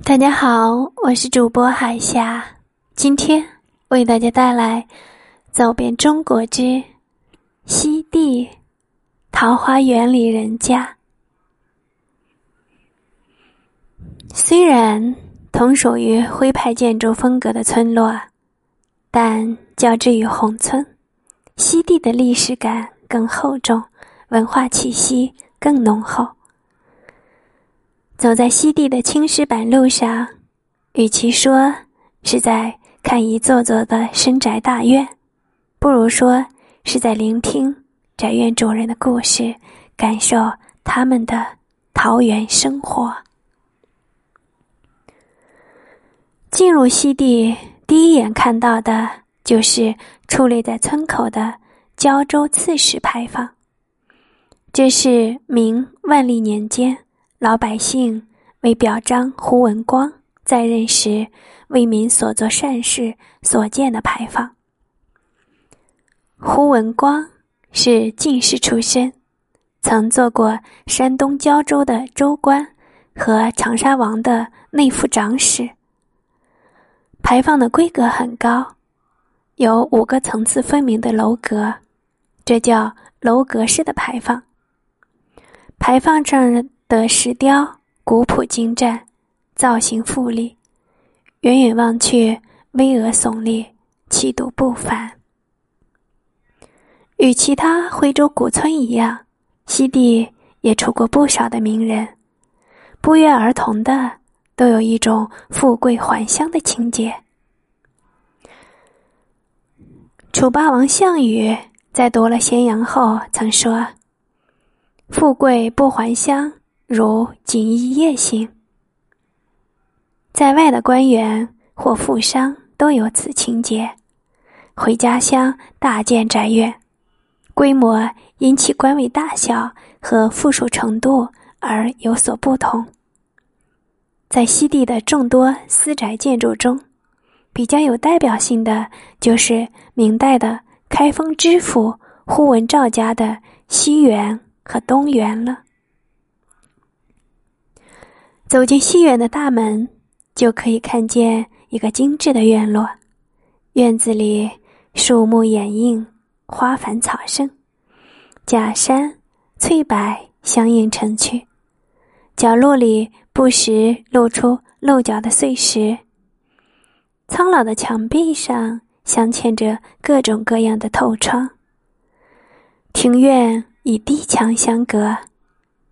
大家好，我是主播海霞，今天为大家带来《走遍中国之西地桃花源里人家》。虽然同属于徽派建筑风格的村落，但较之于宏村，西地的历史感更厚重，文化气息更浓厚。走在西递的青石板路上，与其说是在看一座座的深宅大院，不如说是在聆听宅院主人的故事，感受他们的桃源生活。进入西递，第一眼看到的就是矗立在村口的胶州刺史牌坊。这是明万历年间。老百姓为表彰胡文光在任时为民所做善事所建的牌坊。胡文光是进士出身，曾做过山东胶州的州官和长沙王的内府长史。牌坊的规格很高，有五个层次分明的楼阁，这叫楼阁式的牌坊。牌坊上。的石雕古朴精湛，造型富丽，远远望去巍峨耸立，气度不凡。与其他徽州古村一样，西递也出过不少的名人，不约而同的都有一种富贵还乡的情节。楚霸王项羽在夺了咸阳后曾说：“富贵不还乡。”如锦衣夜行，在外的官员或富商都有此情节，回家乡大建宅院，规模因其官位大小和富庶程度而有所不同。在西地的众多私宅建筑中，比较有代表性的就是明代的开封知府呼文赵家的西园和东园了。走进西园的大门，就可以看见一个精致的院落。院子里树木掩映，花繁草盛，假山、翠柏相映成趣。角落里不时露出露角的碎石。苍老的墙壁上镶嵌着各种各样的透窗。庭院以低墙相隔。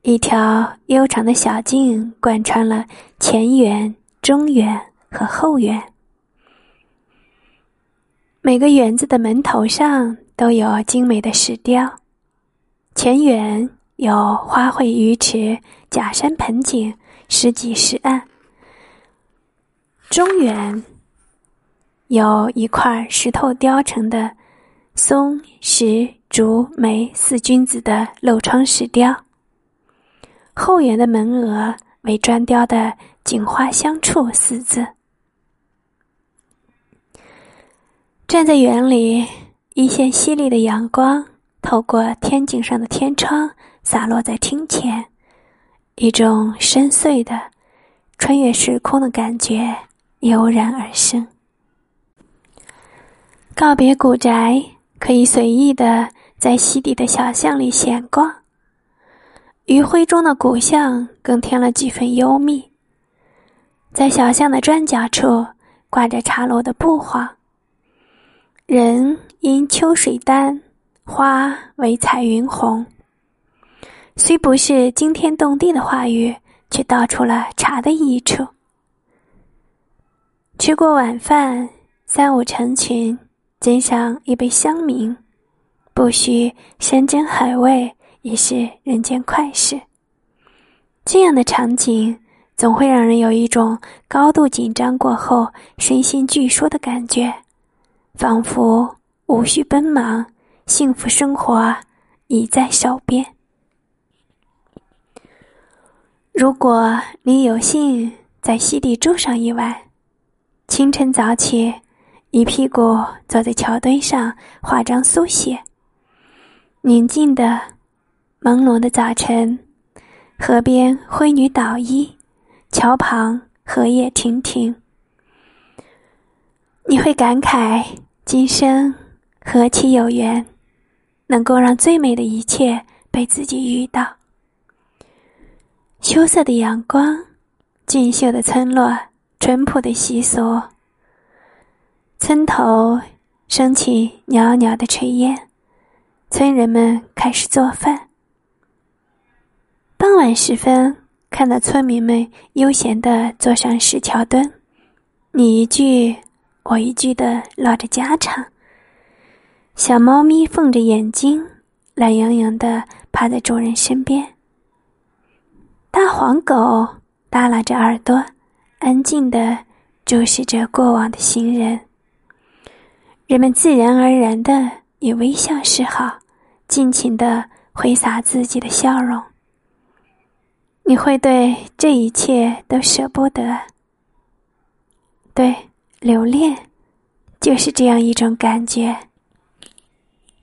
一条悠长的小径贯穿了前园、中园和后园。每个园子的门头上都有精美的石雕。前园有花卉鱼池、假山盆景、石几石案。中园有一块石头雕成的松、石、竹、梅四君子的镂窗石雕。后园的门额为砖雕的“景花香处”四字。站在园里，一线犀利的阳光透过天井上的天窗洒落在厅前，一种深邃的、穿越时空的感觉油然而生。告别古宅，可以随意的在西底的小巷里闲逛。余晖中的古巷更添了几分幽密。在小巷的转角处挂着茶楼的布画，人因秋水丹，花为彩云红。虽不是惊天动地的话语，却道出了茶的益处。吃过晚饭，三五成群，斟上一杯香茗，不需山珍海味。也是人间快事。这样的场景总会让人有一种高度紧张过后身心俱舒的感觉，仿佛无需奔忙，幸福生活已在手边。如果你有幸在西递住上一晚，清晨早起，一屁股坐在桥墩上画张速写，宁静的。朦胧的早晨，河边灰女捣衣，桥旁荷叶亭亭。你会感慨今生何其有缘，能够让最美的一切被自己遇到。羞涩的阳光，俊秀的村落，淳朴的习俗。村头升起袅袅的炊烟，村人们开始做饭。傍晚时分，看到村民们悠闲地坐上石桥墩，你一句。我一句的唠着家常，小猫咪缝着眼睛，懒洋洋地趴在主人身边。大黄狗耷拉着耳朵，安静地注视着过往的行人。人们自然而然的以微笑示好，尽情地挥洒自己的笑容。你会对这一切都舍不得，对。留恋，就是这样一种感觉。